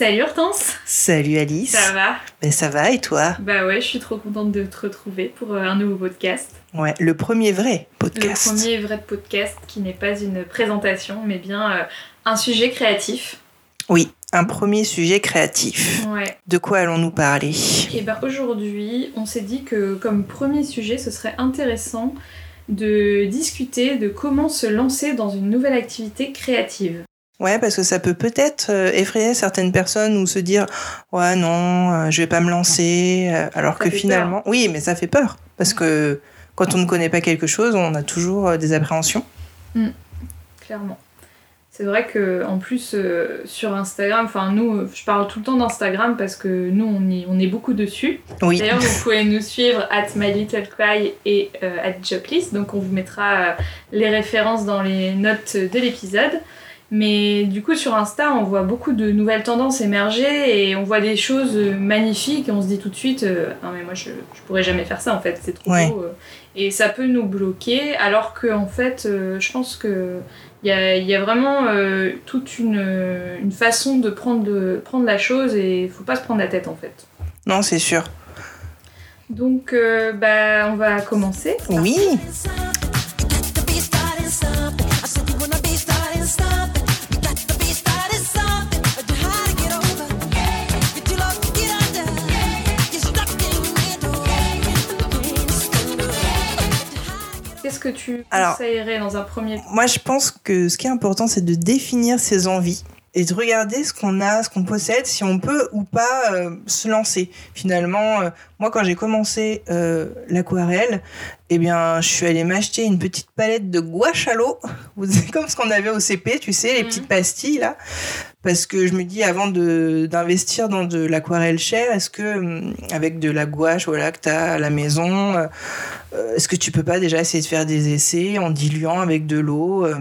Salut Hortense Salut Alice Ça va Ben ça va et toi? Bah ouais, je suis trop contente de te retrouver pour euh, un nouveau podcast. Ouais, le premier vrai podcast. Le premier vrai podcast qui n'est pas une présentation, mais bien euh, un sujet créatif. Oui, un premier sujet créatif. Ouais. De quoi allons-nous parler? Et ben aujourd'hui, on s'est dit que comme premier sujet, ce serait intéressant de discuter de comment se lancer dans une nouvelle activité créative. Ouais, parce que ça peut peut-être euh, effrayer certaines personnes ou se dire ouais non, euh, je vais pas me lancer, euh, alors Ça que finalement, oui, mais ça fait peur parce que quand on ne connaît pas quelque chose, on a toujours euh, des appréhensions. Clairement. C'est vrai que en plus euh, sur Instagram, enfin nous, euh, je parle tout le temps d'Instagram parce que nous on, y- on est beaucoup dessus. Oui. D'ailleurs, vous pouvez nous suivre at mylittlecry et euh, at joplist. Donc, on vous mettra euh, les références dans les notes de l'épisode. Mais du coup, sur Insta, on voit beaucoup de nouvelles tendances émerger et on voit des choses euh, magnifiques et on se dit tout de suite euh, Non, mais moi, je, je pourrais jamais faire ça en fait, c'est trop Ouais. beau. euh. Et ça peut nous bloquer, alors que en fait, euh, je pense que. Il y a, y a vraiment euh, toute une, une façon de prendre, de prendre la chose et il faut pas se prendre la tête en fait. Non, c'est sûr. Donc, bah, on va commencer. Oui. Que tu Alors- conseillerais dans un premier Moi, je pense que ce qui est important, c'est de définir ses envies et de regarder ce qu'on a, ce qu'on possède, si on peut ou pas euh, se lancer. Finalement, euh, moi, quand j'ai commencé euh, l'aquarelle, eh bien, je suis allée m'acheter une petite palette de gouache à l'eau, comme ce qu'on avait au CP, tu sais, les Mhm. petites pastilles là, parce que je me dis avant de d'investir dans de l'aquarelle chère, est-ce que hum, avec de la gouache, voilà, que t'as à la maison, est-ce que tu peux pas déjà essayer de faire des essais en diluant avec de l'eau euh,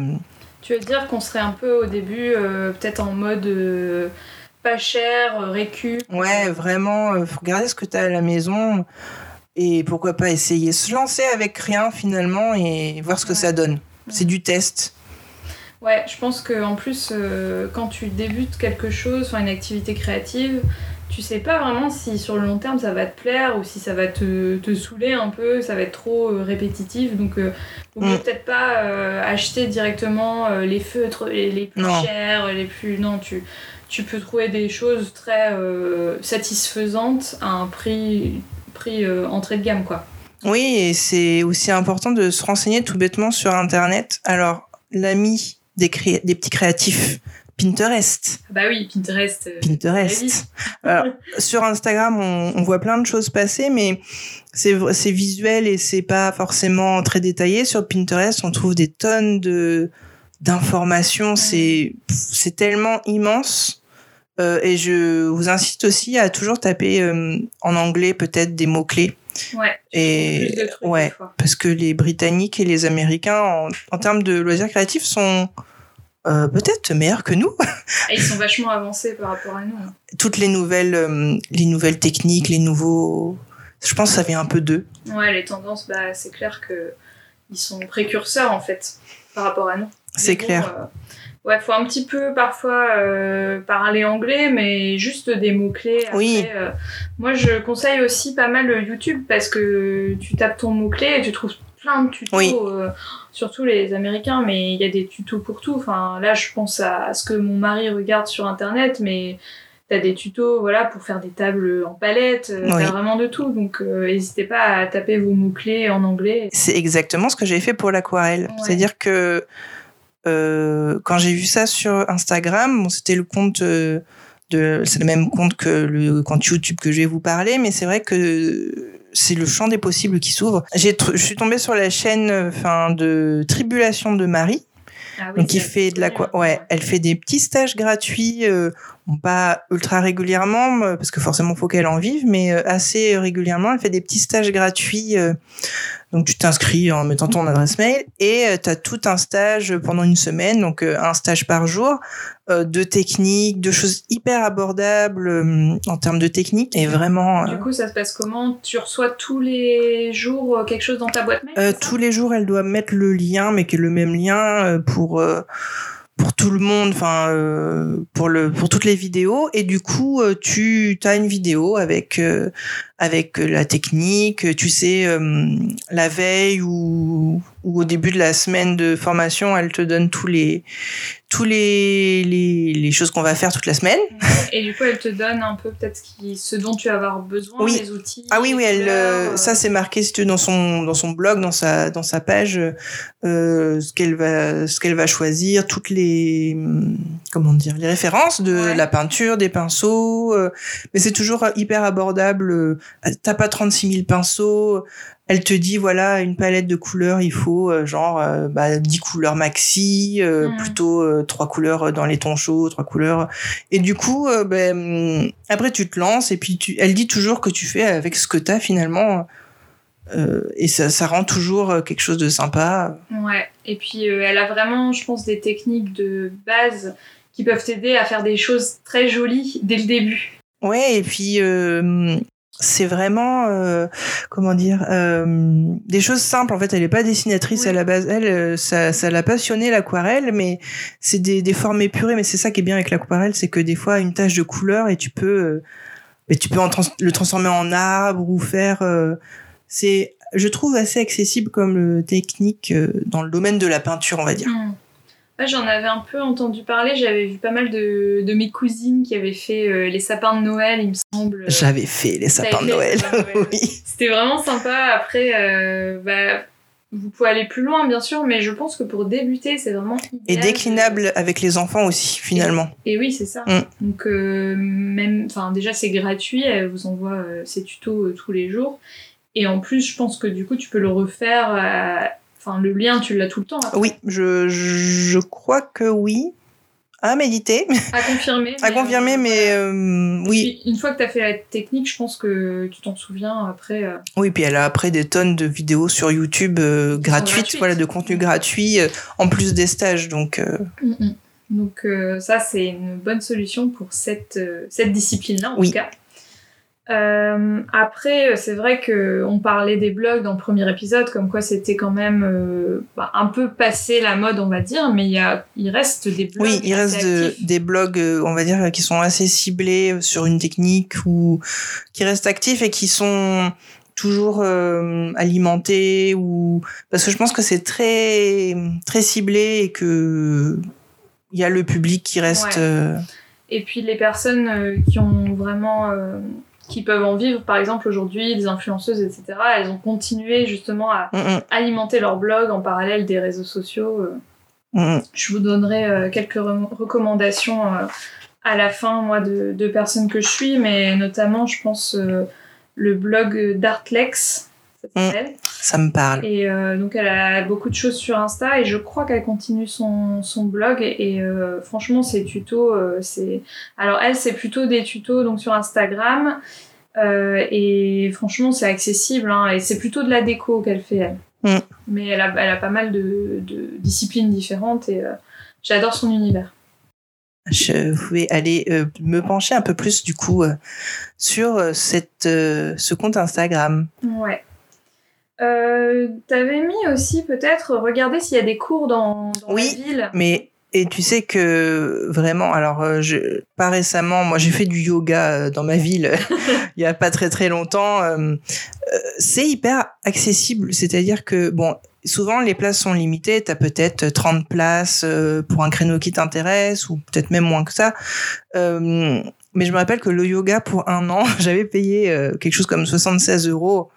Tu veux dire qu'on serait un peu au début euh, peut-être en mode euh, pas cher, euh, récup Ouais, vraiment, euh, faut regarder ce que tu as à la maison et pourquoi pas essayer. Se lancer avec rien finalement et voir ce que Ouais. ça donne. C'est du test. Ouais, je pense que en plus, quand tu débutes quelque chose, une activité créative, tu sais pas vraiment si sur le long terme ça va te plaire ou si ça va te, te saouler un peu, ça va être trop euh, répétitif. Donc, euh, vaut mieux Mm. peut-être pas euh, acheter directement euh, les feutres les, les plus Non. chers, les plus. Non, tu, tu peux trouver des choses très satisfaisantes à un prix, prix entrée de gamme, quoi. Oui, et c'est aussi important de se renseigner tout bêtement sur Internet. Alors, l'ami des, cré- des petits créatifs, Pinterest. Bah oui, Pinterest. euh, Pinterest. Alors, sur Instagram, on, on voit plein de choses passer, mais c'est visuel et c'est pas forcément très détaillé. Sur Pinterest, on trouve des tonnes de d'informations. C'est c'est tellement immense. Euh, et je vous incite aussi à toujours taper euh, en anglais peut-être des mots clés. Ouais. Et ouais, parce que les Britanniques et les Américains, en, en termes de loisirs créatifs, sont euh, peut-être meilleurs que nous. Et ils sont vachement avancés par rapport à nous. hein. toutes les nouvelles, euh, les nouvelles techniques, les nouveaux. Je pense que ça vient un peu d'eux. Ouais, les tendances, bah, c'est clair que ils sont précurseurs en fait par rapport à nous. C'est bon, clair. euh, ouais, faut un petit peu parfois euh, parler anglais, mais juste des mots clés. Oui. moi, je conseille aussi pas mal YouTube parce que tu tapes ton mot clé et tu trouves plein de tutos. Oui. euh, surtout les Américains, mais il y a des tutos pour tout. Enfin, là, je pense à, à ce que mon mari regarde sur Internet, mais T'as des tutos voilà, pour faire des tables en palette, euh, Oui. t'as vraiment de tout. Donc euh, n'hésitez pas à taper vos mots-clés en anglais. C'est exactement ce que j'ai fait pour l'aquarelle. Ouais. C'est-à-dire que euh, quand j'ai vu ça sur Instagram, bon, c'était le compte de, c'est le même compte que le compte YouTube que je vais vous parler, mais c'est vrai que c'est le champ des possibles qui s'ouvre. J'ai, je suis tombée sur la chaîne, enfin, de Tribulation de Marie. Ah oui, Donc, il c'est fait de la quoi Ouais, elle fait des petits stages gratuits. euh, pas ultra régulièrement, parce que forcément, faut qu'elle en vive, mais assez régulièrement, elle fait des petits stages gratuits. donc, tu t'inscris en mettant ton adresse mail et tu as tout un stage pendant une semaine, donc un stage par jour, de techniques, de choses hyper abordables en termes de technique. Et vraiment. Du coup, ça se passe comment? Tu reçois tous les jours quelque chose dans ta boîte mail Tous les jours, elle doit mettre le lien, mais qui est le même lien pour pour tout le monde, enfin euh, pour le pour toutes les vidéos et du coup euh, tu as une vidéo avec euh, avec la technique, tu sais la veille ou, ou au début de la semaine de formation, elle te donne tous les tous les, les, les choses qu'on va faire toute la semaine. Et du coup, elle te donne un peu peut-être ce, dont tu vas avoir besoin, oui. les outils. Ah oui, oui, elle, ça c'est marqué si tu dans son dans son blog, dans sa dans sa page, ce qu'elle va ce qu'elle va choisir, toutes les comment dire les références de la peinture, des pinceaux. Euh, mais c'est toujours hyper abordable. T'as pas 36 000 pinceaux elle te dit voilà une palette de couleurs il faut euh, genre euh, bah, 10 couleurs maxi euh, mm. plutôt trois couleurs dans les tons chauds trois couleurs et du coup ben après tu te lances et puis tu elle dit toujours que tu fais avec ce que tu as finalement et ça, ça rend toujours quelque chose de sympa. Ouais. Et puis elle a vraiment je pense des techniques de base qui peuvent t'aider à faire des choses très jolies dès le début. Ouais, et puis c'est vraiment euh, comment dire euh, des choses simples. En fait elle est pas dessinatrice à la base. Elle euh, ça ça l'a passionné l'aquarelle mais c'est des, des formes épurées. Mais c'est ça qui est bien avec l'aquarelle c'est que des fois une tache de couleur et tu peux mais tu peux en le transformer en arbre ou faire c'est je trouve assez accessible comme technique dans le domaine de la peinture on va dire mmh. J'en avais un peu entendu parler, j'avais vu pas mal de, de mes cousines qui avaient fait euh, les sapins de Noël, il me semble. J'avais fait les sapins de Noël, oui. C'était vraiment sympa. Après, euh, bah, vous pouvez aller plus loin, bien sûr, mais je pense que pour débuter, c'est vraiment. Et déclinable avec les enfants aussi, finalement. Et, oui, c'est ça. Mm. Donc, euh, même, enfin, déjà, c'est gratuit, elle vous envoie ses tutos tous les jours. Et en plus, je pense que du coup, tu peux le refaire Enfin, le lien, tu l'as tout le temps. Oui, je, je crois que oui. À méditer. À confirmer. à confirmer, mais euh, euh, oui. une fois que tu as fait la technique, je pense que tu t'en souviens après. Euh. Oui, puis elle a après des tonnes de vidéos sur YouTube gratuites, voilà, de contenu gratuit, en plus des stages. Donc, mm, mm. donc ça, c'est une bonne solution pour cette, cette discipline-là, en tout cas. Euh, après, c'est vrai que on parlait des blogs dans le premier épisode, comme quoi c'était quand même euh, bah, un peu passé la mode, on va dire, mais il y a, il reste des blogs. Oui, il reste des blogs, euh, on va dire, qui sont assez ciblés sur une technique ou qui restent actifs et qui sont toujours euh, alimentés ou parce que je pense que c'est très très ciblé et que il y a le public qui reste. Euh, et puis les personnes qui ont vraiment qui peuvent en vivre. Par exemple, aujourd'hui, des influenceuses, etc., elles ont continué justement à mm, mm. alimenter leur blog en parallèle des réseaux sociaux. Euh. Mm, je vous donnerai euh, quelques recommandations euh, à la fin, moi, de, de, personnes que je suis, mais notamment, je pense, le blog d'Artlex. Ça me parle. Et donc elle a beaucoup de choses sur Insta et je crois qu'elle continue son, son blog et, franchement ses tutos c'est alors elle c'est plutôt des tutos donc sur Instagram euh, et franchement, c'est accessible. Hein, et c'est plutôt de la déco qu'elle fait, elle. Mm. Mais elle a, elle a pas mal de, de disciplines différentes et euh, j'adore son univers. Je vais aller euh, me pencher un peu plus du coup sur cette, ce compte Instagram. Ouais. T'avais mis aussi peut-être regarder s'il y a des cours dans, dans oui, la ville. Mais et tu sais que vraiment, alors euh, je, pas récemment, moi j'ai fait du yoga euh, dans ma ville il y a pas très très longtemps. Euh, c'est hyper accessible, c'est-à-dire que bon, souvent les places sont limitées, tu as peut-être 30 places pour un créneau qui t'intéresse ou peut-être même moins que ça. mais je me rappelle que le yoga pour un an, j'avais payé quelque chose comme 76 euros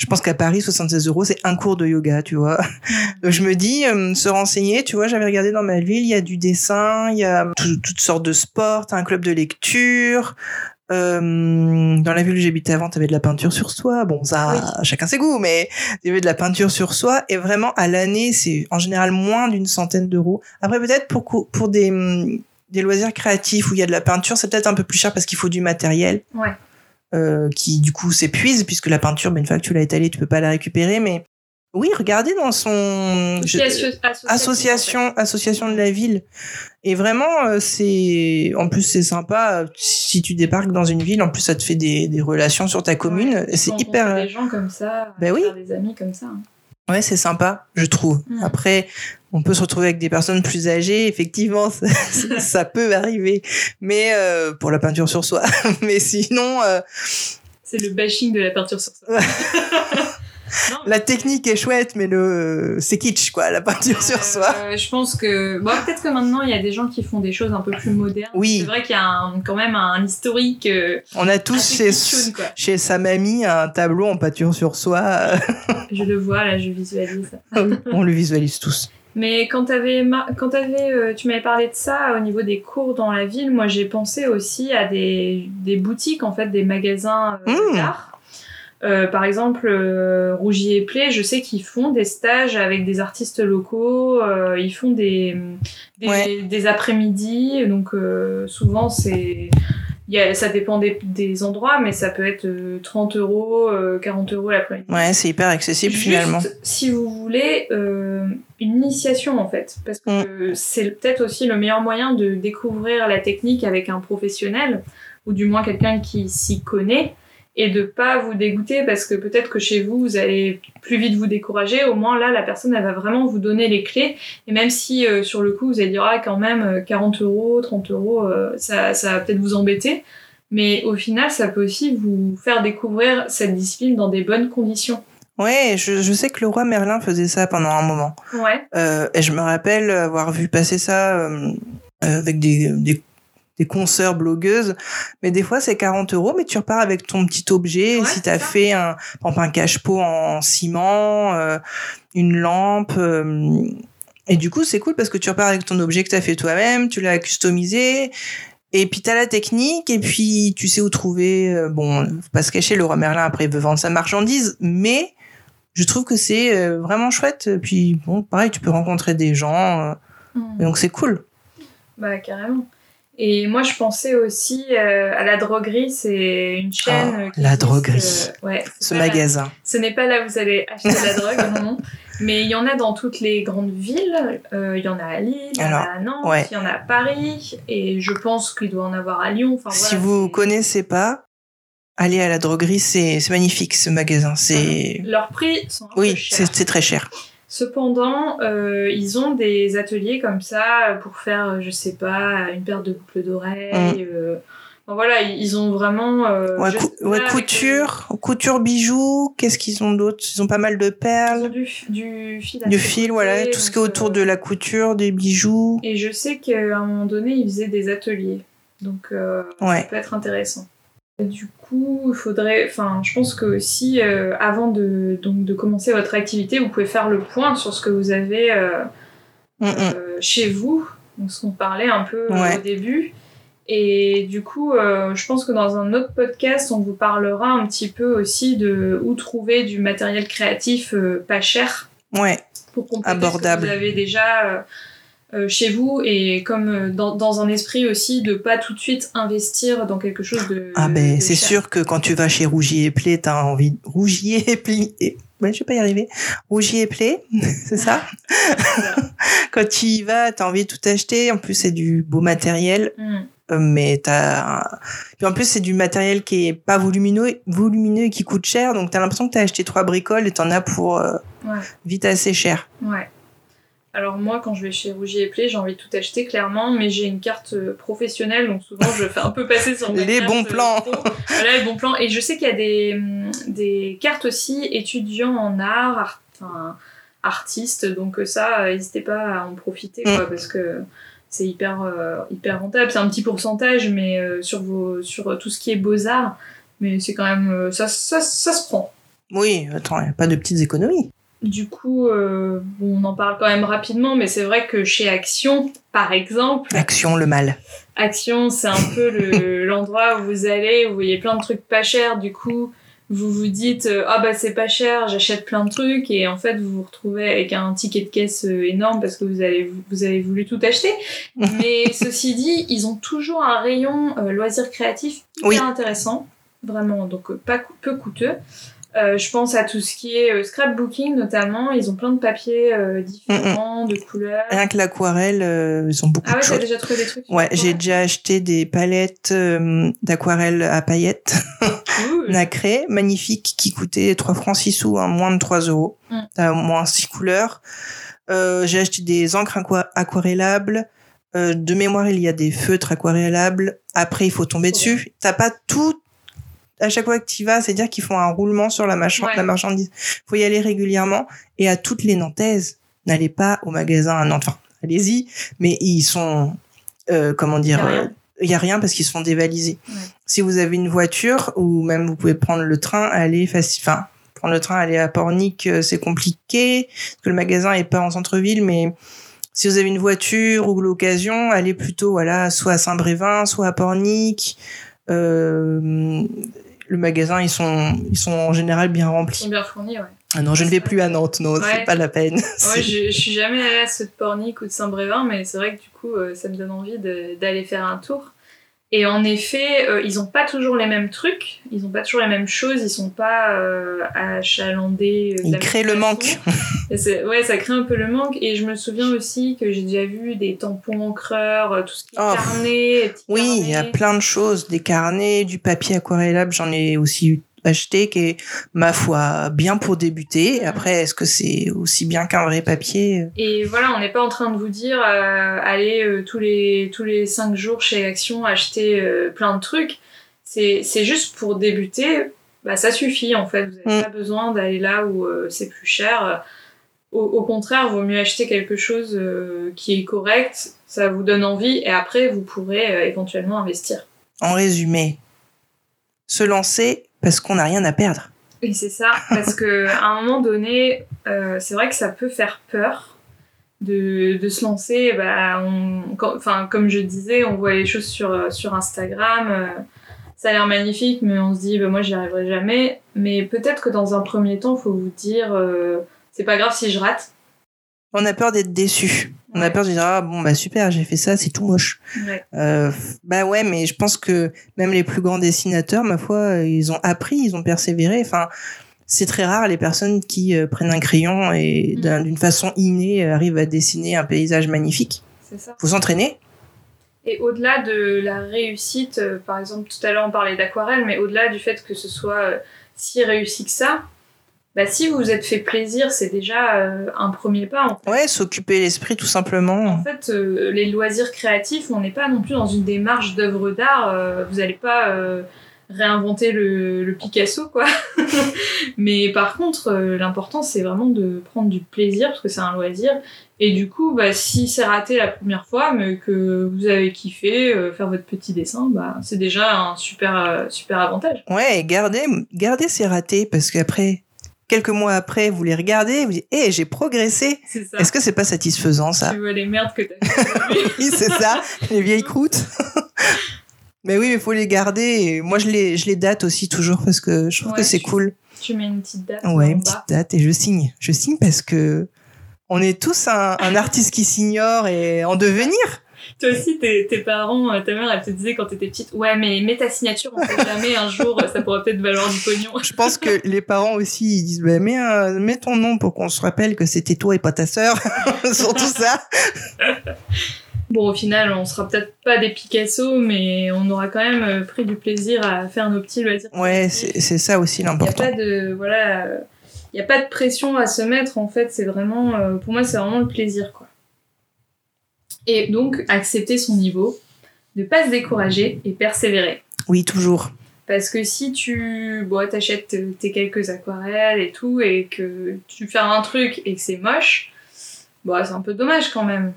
je pense qu'à Paris, 76 euros, c'est un cours de yoga, tu vois. Donc je me dis, euh, se renseigner, tu vois, j'avais regardé dans ma ville, il y a du dessin, il y a toutes sortes de sports, un club de lecture. Euh, dans la ville où j'habitais avant, t'avais de la peinture sur soi. Bon, ça, chacun ses goûts, mais t'avais de la peinture sur soi. Et vraiment, à l'année, c'est en général moins d'une centaine d'euros. Après, peut-être pour, pour des, des loisirs créatifs où il y a de la peinture, c'est peut-être un peu plus cher parce qu'il faut du matériel. Ouais. Euh, qui du coup s'épuise puisque la peinture, ben, une fois que tu l'as étalée, tu peux pas la récupérer. Mais oui, regardez dans son je- qui est asso- associatif, association, association de la ville. Et vraiment, euh, c'est en plus c'est sympa. euh, Si tu débarques dans une ville, en plus ça te fait des, des relations sur ta commune. Ouais, c'est hyper. des gens comme ça, Ben oui. des amis comme ça. Ouais, c'est sympa, je trouve. Mm. Après, on peut se retrouver avec des personnes plus âgées, effectivement, ça peut arriver. Mais euh, pour la peinture sur soi. Mais sinon, euh, C'est le bashing de la peinture sur soi. La technique est chouette, mais le c'est kitsch, quoi, la peinture sur soi. Euh, je pense que bon, peut-être que maintenant il y a des gens qui font des choses un peu plus modernes. Oui. C'est vrai qu'il y a un- quand même un historique euh, On a tous chez, chez sa mamie un tableau en peinture sur soi. Je le vois là, je visualise. on le visualise tous. Mais quand ma- euh, tu m'avais parlé de ça au niveau des cours dans la ville, moi j'ai pensé aussi à des, des boutiques en fait, des magasins euh, Mm. d'art. Euh, par exemple, euh, Rougier et Play, je sais qu'ils font des stages avec des artistes locaux, euh, ils font des, des, Ouais. des après-midi, donc euh, souvent c'est. Y a, ça dépend des, des endroits, mais ça peut être euh, 30 euros, euh, 40 euros l'après-midi. Ouais, c'est hyper accessible Juste, finalement. si vous voulez euh, une initiation en fait, parce que c'est peut-être aussi le meilleur moyen de découvrir la technique avec un professionnel ou du moins quelqu'un qui s'y connaît et de pas vous dégoûter parce que peut-être que chez vous vous allez plus vite vous décourager. Au moins là, la personne elle va vraiment vous donner les clés et même si euh, sur le coup vous allez dire ah quand même euh, 40 euros, 30 euros, euh, ça, ça va peut-être vous embêter. Mais au final, ça peut aussi vous faire découvrir cette discipline dans des bonnes conditions. Ouais, je, je sais que le roi Merlin faisait ça pendant un moment. Ouais. Euh, et je me rappelle avoir vu passer ça euh, euh, avec des, des, des consoeurs blogueuses. Mais des fois, c'est 40 euros, mais tu repars avec ton petit objet. Ouais, si tu as ça. fait un, par exemple, un cache-pot en ciment, euh, une lampe. euh, et du coup, c'est cool parce que tu repars avec ton objet que tu as fait toi-même, tu l'as customisé. Et puis t'as la technique, et puis tu sais où trouver. euh, bon, faut pas se cacher, le roi Merlin après il veut vendre sa marchandise, mais je trouve que c'est euh, vraiment chouette. Puis bon, pareil, tu peux rencontrer des gens, euh, et donc c'est cool. Bah carrément. Et moi je pensais aussi euh, à la droguerie, c'est une chaîne. Ah, euh, qui la existe, droguerie. euh, ouais, Ce magasin. Ce n'est pas là où vous allez acheter de la drogue, non, non. Mais il y en a dans toutes les grandes villes. Euh, Il y en a à Lille, il y en a à Nantes, ouais. il y en a à Paris, et je pense qu'il doit en avoir à Lyon. Enfin, si vous c'est- connaissez pas, allez à la droguerie, c'est magnifique ce magasin. C'est Leurs prix sont un oui, c'est très cher. Cependant, euh, ils ont des ateliers comme ça pour faire, euh, je sais pas, une paire de boucles d'oreilles. euh, enfin, voilà, ils ont vraiment. euh, Mm. Ouais, cou- ouais, avec, couture, couture bijoux. Qu'est-ce qu'ils ont d'autre? Ils ont pas mal de euh, perles, du, du fil. du fil, voilà, tout ce qui est autour euh, de la couture, des bijoux. Et je sais qu'à un moment donné, ils faisaient des ateliers. Donc, euh, ça peut être intéressant. Du coup, il faudrait. Enfin, je pense que aussi, euh, avant de, donc, de commencer votre activité, vous pouvez faire le point sur ce que vous avez euh, Mm, mm. euh, chez vous, donc ce qu'on parlait un peu euh, Ouais. au début. Et du coup, je pense que dans un autre podcast, on vous parlera un petit peu aussi de où trouver du matériel créatif pas cher Ouais, pour compléter Abordable. ce que vous avez déjà chez vous et comme euh, dans, dans un esprit aussi de pas tout de suite investir dans quelque chose de ah ben c'est sûr que quand tu vas chez Rougier et Play, t'as envie Rougier et et- Ouais, je vais pas y arriver. Rougier et Play, c'est ça? Quand tu y vas, t'as envie de tout acheter. En plus, c'est du beau matériel. Mm. Euh, mais t'as puis en plus c'est du matériel qui est pas volumineux volumineux et qui coûte cher donc t'as l'impression que t'as acheté trois bricoles et t'en as pour euh, Ouais. vite assez cher Ouais. Alors moi, quand je vais chez Rougier et Play, j'ai envie de tout acheter clairement, mais j'ai une carte euh, professionnelle, donc souvent je fais un peu passer sur ma Les bons euh, plans. pro. Voilà les bons plans. Et je sais qu'il y a des, hum, des cartes aussi étudiants en art, art- enfin artistes, donc euh, ça, n'hésitez pas à en profiter, Mm. quoi, parce que c'est hyper euh, hyper rentable. C'est un petit pourcentage, mais euh, sur vos sur tout ce qui est beaux arts, mais c'est quand même ça, ça ça se prend. oui attends y a pas de petites économies Du coup, euh, on en parle quand même rapidement, mais c'est vrai que chez Action, par exemple, action le mal Action, c'est un peu le- l'endroit où vous allez, où vous voyez plein de trucs pas chers, du coup, vous vous dites euh, ah bah c'est pas cher, j'achète plein de trucs et en fait vous vous retrouvez avec un ticket de caisse euh, énorme parce que vous avez vous avez voulu tout acheter. Mais ceci dit, ils ont toujours un rayon euh, loisirs créatifs hyper Oui. intéressant, vraiment donc pas peu coûteux. Euh, je pense à tout ce qui est euh, scrapbooking notamment, ils ont plein de papiers euh, différents, de couleurs. Rien que l'aquarelle, ils ont beaucoup Ah ouais, de t'as choses. déjà trouvé des trucs Ouais, j'ai déjà acheté des palettes d'aquarelle à paillettes nacrées, magnifiques, qui coûtaient 3 francs 6 sous, hein, moins de 3 euros. Mm. T'as au moins 6 couleurs. J'ai acheté des encres aqua- aquarellables. De mémoire, il y a des feutres aquarellables. Après, il faut tomber Trop dessus. T'as pas tout à chaque fois que tu vas, c'est-à-dire qu'ils font un roulement sur la, marchand- Ouais. la marchandise. faut y aller régulièrement. Et à toutes les Nantaises, n'allez pas au magasin à Nantes. Enfin, allez-y, mais ils sont, euh, comment dire, Y a rien. euh, il a rien parce qu'ils se font dévaliser. Ouais. Si vous avez une voiture ou même vous pouvez prendre le train, aller facile. Enfin, prendre le train, aller à Pornic, euh, c'est compliqué parce que le magasin est pas en centre-ville, mais si vous avez une voiture ou l'occasion, allez plutôt voilà soit à Saint-Brévin, soit à Pornic. Euh, le magasin, ils sont, ils sont en général bien Ils remplis. sont bien fournis, ouais. Ah non, je ne vais plus à Nantes, non, Ouais. c'est pas la peine. Ouais, je, je suis jamais allée à ceux de Pornic ou de Saint-Brévin, mais c'est vrai que du coup, euh, ça me donne envie d'aller faire un tour. Et en effet, euh, ils ont pas toujours les mêmes trucs, ils ont pas toujours les mêmes choses, ils sont pas euh, achalandés. euh, Ils créent le manque. Ouais, ça crée un peu le manque. Et je me souviens aussi que j'ai déjà vu des tampons encreurs, euh, tout ce qui est Oh. carnet, Oui, il y a plein de choses, des carnets, du papier aquarellable, j'en ai aussi acheté qui est ma foi bien pour débuter. Après, est-ce que c'est aussi bien qu'un vrai papier? Et voilà, on n'est pas en train de vous dire euh, allez euh, tous les tous les cinq jours chez Action acheter euh, plein de trucs. C'est c'est juste pour débuter, bah ça suffit en fait. Vous n'avez Mm. pas besoin d'aller là où euh, c'est plus cher. Au, au contraire, vaut mieux acheter quelque chose qui est correct. Ça vous donne envie et après vous pourrez éventuellement investir. En résumé, se lancer parce qu'on n'a rien à perdre. Et c'est ça, parce que à un moment donné, euh, c'est vrai que ça peut faire peur de, de se lancer. Bah, on, quand- enfin, comme je disais, on voit les choses sur, sur Instagram. euh, ça a l'air magnifique, mais on se dit, bah, moi, j'y arriverai jamais. Mais peut-être que dans un premier temps, il faut vous dire, euh, c'est pas grave si je rate. On a peur d'être déçu. On a peur de dire ah bon bah super j'ai fait ça c'est tout moche. Ouais. Euh, bah ouais mais je pense que même les plus grands dessinateurs ma foi euh, ils ont appris ils ont persévéré. Enfin c'est très rare les personnes qui euh, prennent un crayon et Mm. d'un- d'une façon innée arrivent à dessiner un paysage magnifique. C'est ça. Faut s'entraîner. Et au-delà de la réussite, euh, par exemple, tout à l'heure on parlait d'aquarelle, mais au-delà du fait que ce soit si réussi que ça, bah, si vous vous êtes fait plaisir, c'est déjà euh, un premier pas. En fait, Ouais s'occuper l'esprit tout simplement. En fait, euh, les loisirs créatifs, on n'est pas non plus dans une démarche d'œuvre d'art. euh, vous n'allez pas réinventer le, le Picasso, quoi. mais par contre, l'important, c'est vraiment de prendre du plaisir, parce que c'est un loisir. Et du coup, bah, si c'est raté la première fois, mais que vous avez kiffé euh, faire votre petit dessin, bah, c'est déjà un super, euh, super avantage. Ouais et gardez gardez ces ratés parce qu'après quelques mois après vous les regardez vous dites eh j'ai progressé. Est-ce que c'est pas satisfaisant ça Tu vois les merdes que t'as. Oui, c'est ça, les vieilles croûtes. mais oui, mais faut les garder. Et moi, je les, je les date aussi toujours parce que je trouve Ouais, que c'est cool. tu mets une petite date Ouais, une petite date et je signe. Je signe parce que on est tous un, un artiste qui s'ignore et en devenir. Toi aussi, tes, tes parents, euh, ta mère, elle te disait quand t'étais petite, ouais, mais mets ta signature, on sait jamais, un jour, ça pourrait peut-être valoir du pognon. Je pense que les parents aussi, ils disent, bah, mets, mets ton nom pour qu'on se rappelle que c'était toi et pas ta sœur. Surtout ça. Bon, au final, on sera peut-être pas des Picasso, mais on aura quand même euh, pris du plaisir à faire nos petits loisirs. Ouais, c'est ça aussi Il n'y a l'important. pas de, voilà, euh, il a pas de pression à se mettre, en fait, c'est vraiment, euh, pour moi, c'est vraiment le plaisir, quoi. Et donc, accepter son niveau, ne pas se décourager et persévérer. Oui, toujours. Parce que si tu bon, t'achètes tes quelques aquarelles et tout, et que tu fais un truc et que c'est moche, bon, c'est un peu dommage quand même.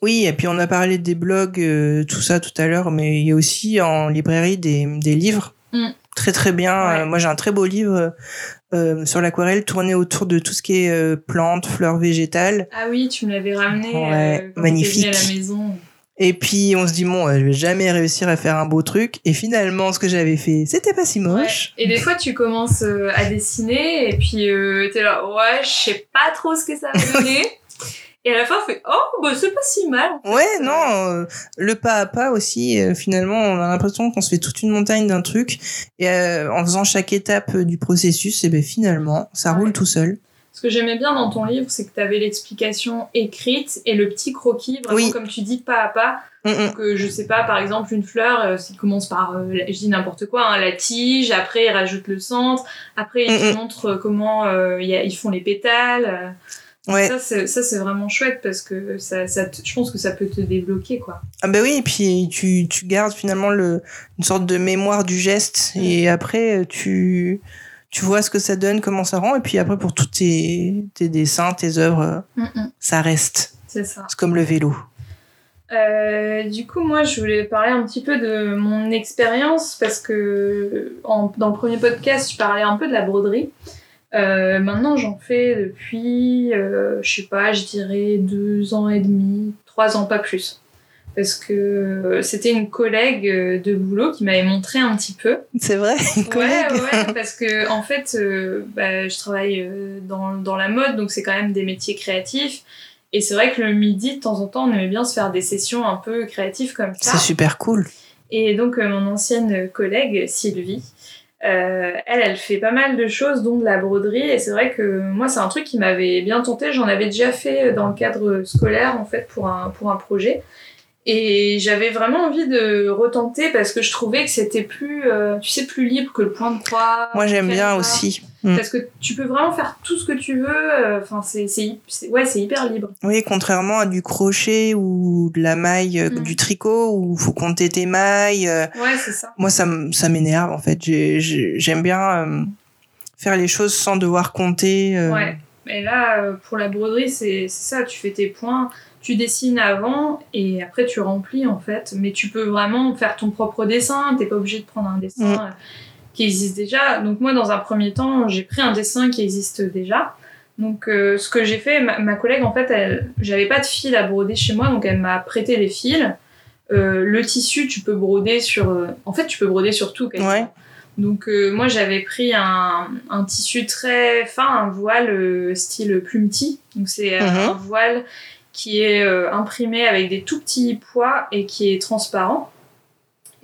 Oui, et puis on a parlé des blogs, euh, tout ça tout à l'heure, mais il y a aussi en librairie des, des livres. Mm. Très très bien. Ouais. Euh, moi j'ai un très beau livre euh, sur l'aquarelle tourné autour de tout ce qui est euh, plantes, fleurs végétales. Ah oui, tu me l'avais ramené Ouais, euh, quand magnifique. à la maison. Et puis on se dit bon, je vais jamais réussir à faire un beau truc. Et finalement, ce que j'avais fait, c'était pas si moche. Et des fois, tu commences euh, à dessiner et puis euh, t'es là, ouais, je sais pas trop ce que ça va donner. et à la fin, on fait, oh, bah c'est pas si mal. en fait. Ouais, non, euh, le pas à pas aussi. euh, finalement, on a l'impression qu'on se fait toute une montagne d'un truc. Et euh, en faisant chaque étape du processus, et ben finalement, ça Ouais. roule tout seul. Ce que j'aimais bien dans ton livre, c'est que t'avais l'explication écrite et le petit croquis, vraiment Oui. comme tu dis, pas à pas. Mm, mm. Donc, je sais pas, par exemple, une fleur, ça commence par, je dis n'importe quoi, hein, la tige, après ils rajoutent le centre, après Mm, montrent euh, comment y a- ils font les pétales. Ouais. Ça, c'est vraiment chouette parce que ça, ça te- je pense que ça peut te débloquer, quoi. Ah bah oui, et puis tu, tu gardes finalement le, une sorte de mémoire du geste. Et après, euh, tu, tu vois ce que ça donne, comment ça rend. Et puis après, pour tous tes, tes dessins, tes œuvres, euh, ça reste. C'est ça. C'est comme le vélo. Euh, du coup, moi, je voulais parler un petit peu de mon expérience parce que en- dans le premier podcast, je parlais un peu de la broderie. Euh, maintenant, j'en fais depuis, euh, je sais pas, je dirais deux ans et demi, trois ans, pas plus. Parce que euh, c'était une collègue euh, de boulot qui m'avait montré un petit peu. C'est vrai, une Ouais, collègue. ouais, parce que en fait, euh, bah, je travaille dans, dans la mode, donc c'est quand même des métiers créatifs. Et c'est vrai que le midi, de temps en temps, on aimait bien se faire des sessions un peu créatives comme ça. C'est super cool. Et donc, mon ancienne collègue, Sylvie, euh, elle, elle fait pas mal de choses, dont de la broderie. Et c'est vrai que moi, c'est un truc qui m'avait bien tenté. J'en avais déjà fait dans le cadre scolaire, en fait, pour un, pour un projet. Et j'avais vraiment envie de retenter parce que je trouvais que c'était plus, euh, tu sais, plus libre que le point de croix. Moi, j'aime bien aussi. Mm. Parce que tu peux vraiment faire tout ce que tu veux. euh, Enfin, c'est, ouais, c'est hyper libre. Oui, contrairement à du crochet ou de la maille, euh, Mm. du tricot, où faut compter tes mailles. Ouais, c'est ça. moi, ça, ça m'énerve, en fait. J'ai- j'ai- J'aime bien euh, faire les choses sans devoir compter. euh. Ouais. Et là, pour la broderie, c'est c'est ça. Tu fais tes points, tu dessines avant et après tu remplis en fait. Mais tu peux vraiment faire ton propre dessin. T'es pas obligé de prendre un dessin Mm. euh, qui existe déjà. Donc moi, dans un premier temps, j'ai pris un dessin qui existe déjà. Donc euh, ce que j'ai fait, ma, ma collègue en fait, elle, j'avais pas de fil à broder chez moi, donc elle m'a prêté les fils. Euh, le tissu, tu peux broder sur. euh, en fait, tu peux broder sur tout. Ouais. Donc moi j'avais pris un, un tissu très fin, un voile style plumetis. Donc c'est Mhm. un voile qui est euh, imprimé avec des tout petits pois et qui est transparent.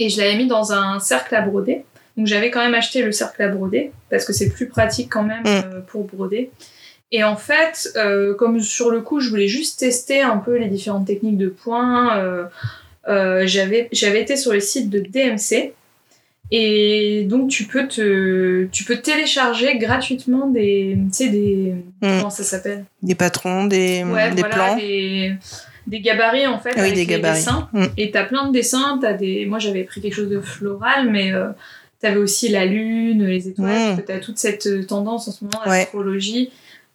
Et je l'avais mis dans un cercle à broder. Donc j'avais quand même acheté le cercle à broder parce que c'est plus pratique quand même Mm. euh, pour broder. Et en fait, euh, comme sur le coup, je voulais juste tester un peu les différentes techniques de points, j'avais j'avais été sur le site de DMC. Et donc tu peux te tu peux télécharger gratuitement des tu sais des Mm. comment ça s'appelle? Des patrons, des, ouais des voilà plans. des des gabarits en fait Oui, avec des les gabarits. dessins Mm. et t'as plein de dessins t'as des moi j'avais pris quelque chose de floral mais euh, t'avais aussi la lune les étoiles Mm. que t'as toute cette euh, tendance en ce moment Ouais. astrologie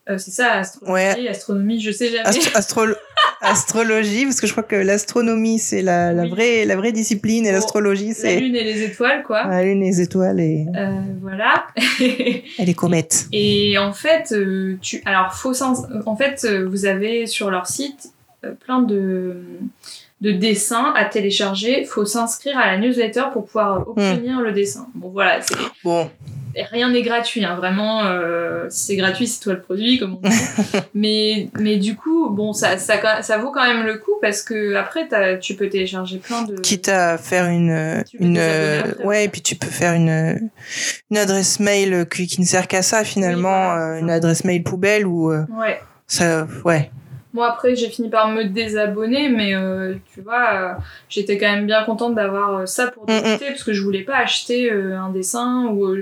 Euh, c'est ça astrologie Ouais. astronomie je sais jamais Astro- astrologie, parce que je crois que l'astronomie, c'est la, la, Oui. vraie, la vraie discipline, et Bon, l'astrologie, la c'est lune et les étoiles quoi la lune, les étoiles et, Euh, voilà et les comètes. Et en fait, euh, tu, alors s'ins- en fait, euh, vous avez sur leur site euh, plein de de dessins à télécharger. Faut s'inscrire à la newsletter pour pouvoir obtenir le dessin. Bon voilà, Bon, rien n'est gratuit, hein, vraiment. euh, si c'est gratuit, c'est toi le produit, comme on dit. mais mais du coup, bon, ça ça ça vaut quand même le coup parce que après, tu peux télécharger plein de. quitte à faire une, une, après. ouais, et puis tu peux faire une, une adresse mail qui, qui ne sert qu'à ça finalement, Oui, voilà, euh, une adresse mail poubelle ou euh, Ouais. ça, ouais, Moi après j'ai fini par me désabonner mais euh, tu vois euh, j'étais quand même bien contente d'avoir ça pour Mm, mm. débuter parce que je voulais pas acheter euh, un dessin ou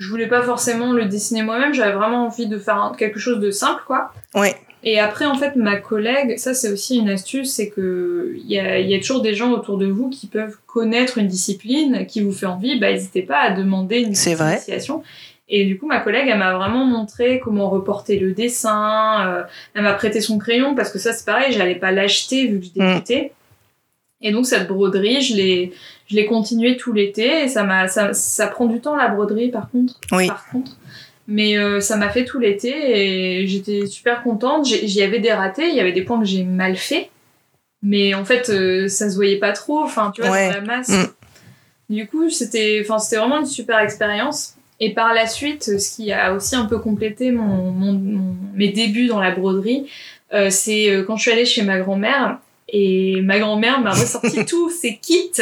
je voulais pas forcément le dessiner moi-même j'avais vraiment envie de faire quelque chose de simple quoi ouais, et après en fait ma collègue ça c'est aussi une astuce c'est que il y a, y a toujours des gens autour de vous qui peuvent connaître une discipline qui vous fait envie bah n'hésitez pas à demander une C'est petite vrai. initiation et du coup, ma collègue, elle m'a vraiment montré comment reporter le dessin. euh, elle m'a prêté son crayon parce que ça, c'est pareil, j'allais pas l'acheter vu que je Mm. débutais. Et donc, cette broderie, je l'ai, je l'ai continuée tout l'été. Et ça m'a, ça, ça prend du temps, la broderie, par contre. Oui. Par contre. Mais euh, ça m'a fait tout l'été et j'étais super contente. J'y avais des ratés, il y avait des points que j'ai mal fait. mais en fait, euh, ça se voyait pas trop. Enfin, tu vois, Ouais. dans la masse. Mm. Du coup, c'était, enfin, c'était vraiment une super expérience. Et par la suite, ce qui a aussi un peu complété mon, mon- mon- mes débuts dans la broderie, euh, c'est euh, quand je suis allée chez ma grand-mère et ma grand-mère m'a ressorti tous ses kits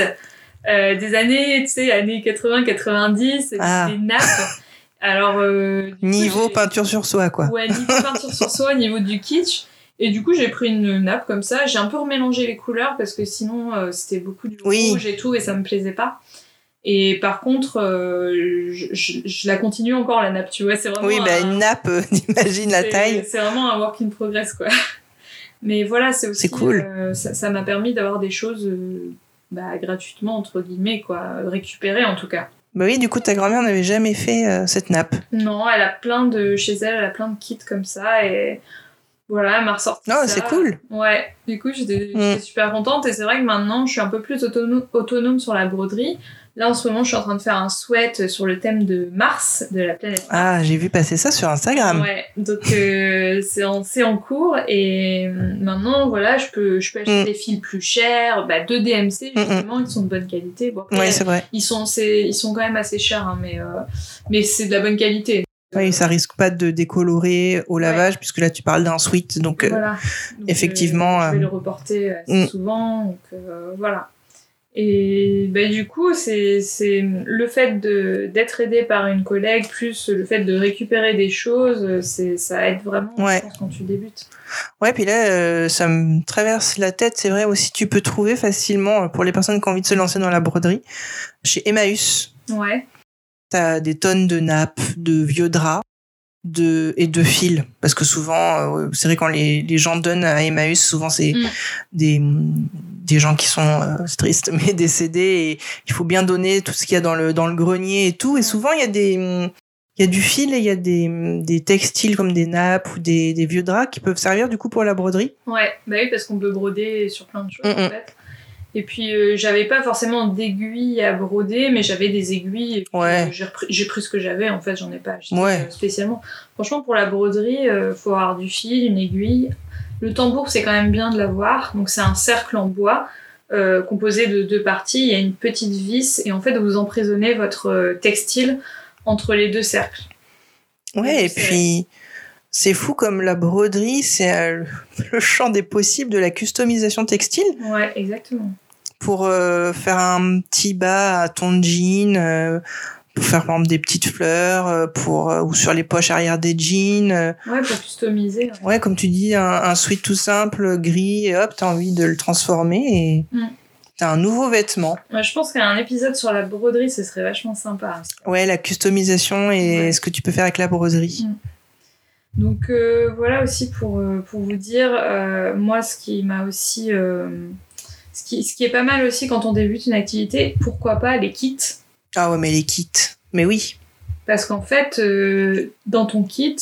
euh, des années, tu sais, années 80-90, Ah. des nappes. Alors, euh, coup, Niveau peinture sur soi, quoi. Ouais, niveau peinture sur soi, niveau du kitsch. Et du coup, j'ai pris une nappe comme ça. J'ai un peu remélangé les couleurs parce que sinon, euh, c'était beaucoup du Oui. rouge et tout et ça me plaisait pas. Et par contre, euh, je, je- je la continue encore la nappe, tu vois. C'est vraiment. Oui, bah, un- une nappe, imagine la taille. C'est vraiment un work in progress, quoi. Mais voilà, c'est aussi. C'est cool. ça m'a permis d'avoir des choses bah, gratuitement, entre guillemets, quoi. Récupérées en tout cas. Bah oui, du coup, ta grand-mère n'avait jamais fait euh, cette nappe. Non, elle a plein de. Chez elle, elle a plein de kits comme ça et. Voilà, elle m'a ressorti. Non, ça. c'est cool. Ouais, du coup, j'étais Mm. super contente et c'est vrai que maintenant, je suis un peu plus autonome, autonome sur la broderie. Là, en ce moment, je suis en train de faire un sweat sur le thème de Mars, de la planète. Ah, j'ai vu passer ça sur Instagram. Ouais, donc euh, c'est en, cours et euh, maintenant, voilà, je peux, je peux acheter Mm. des fils plus chers, bah, de DMC, justement, qui sont de bonne qualité. Bon, Ouais, c'est vrai. ils, sont, ils sont quand même assez chers, hein, mais, euh, mais c'est de la bonne qualité. Oui, ça risque pas de décolorer au lavage, puisque là, tu parles d'un sweat. Donc, Voilà. Donc, effectivement, je vais le reporter assez mm. souvent. Donc euh, voilà. Et bah, du coup, c'est le fait d'être aidé par une collègue, plus le fait de récupérer des choses, ça aide vraiment Ouais. je pense, quand tu débutes. Ouais, puis là, euh, ça me traverse la tête. C'est vrai aussi, tu peux trouver facilement, euh, pour les personnes qui ont envie de se lancer dans la broderie, chez Emmaüs, Ouais. t'as des tonnes de nappes, de vieux draps de, et de fils. Parce que souvent, euh, c'est vrai, quand les, les gens donnent à Emmaüs, souvent, c'est Mm. des, des gens qui sont, euh, c'est triste, mais décédés. Et il faut bien donner tout ce qu'il y a dans le, dans le grenier et tout. Et souvent, il y a des... Il y a du fil et il y a des, des textiles comme des nappes ou des, des vieux draps qui peuvent servir du coup pour la broderie. Ouais, bah oui, parce qu'on peut broder sur plein de choses Mm, en mm. fait. Et puis euh, j'avais pas forcément d'aiguilles à broder, mais j'avais des aiguilles. Et puis, Ouais. euh, j'ai repris- j'ai pris ce que j'avais, en fait, j'en ai pas acheté Ouais. euh, spécialement. Franchement, pour la broderie, euh, faut avoir du fil, une aiguille. Le tambour, c'est quand même bien de l'avoir. Donc c'est un cercle en bois composé de deux parties. Il y a une petite vis et en fait vous emprisonnez votre textile entre les deux cercles. Ouais, et puis c'est fou comme la broderie, c'est euh, le champ des possibles de la customisation textile Ouais, exactement. pour euh, faire un petit bas à ton jean, euh, pour faire par exemple des petites fleurs, pour euh, ou sur les poches arrière des jeans. Ouais, pour customiser. ouais. ouais, comme tu dis, un, un sweat tout simple, gris, et hop, t'as envie de le transformer et Mm. t'as un nouveau vêtement. Ouais, je pense qu'un épisode sur la broderie, ce serait vachement sympa. Ouais, la customisation et Ouais. ce que tu peux faire avec la broderie. Donc euh, voilà aussi pour, euh, pour vous dire, euh, moi ce qui m'a aussi... euh, ce, qui, ce qui est pas mal aussi quand on débute une activité, pourquoi pas les kits? Ah ouais, mais les kits. Mais oui. Parce qu'en fait, dans ton kit,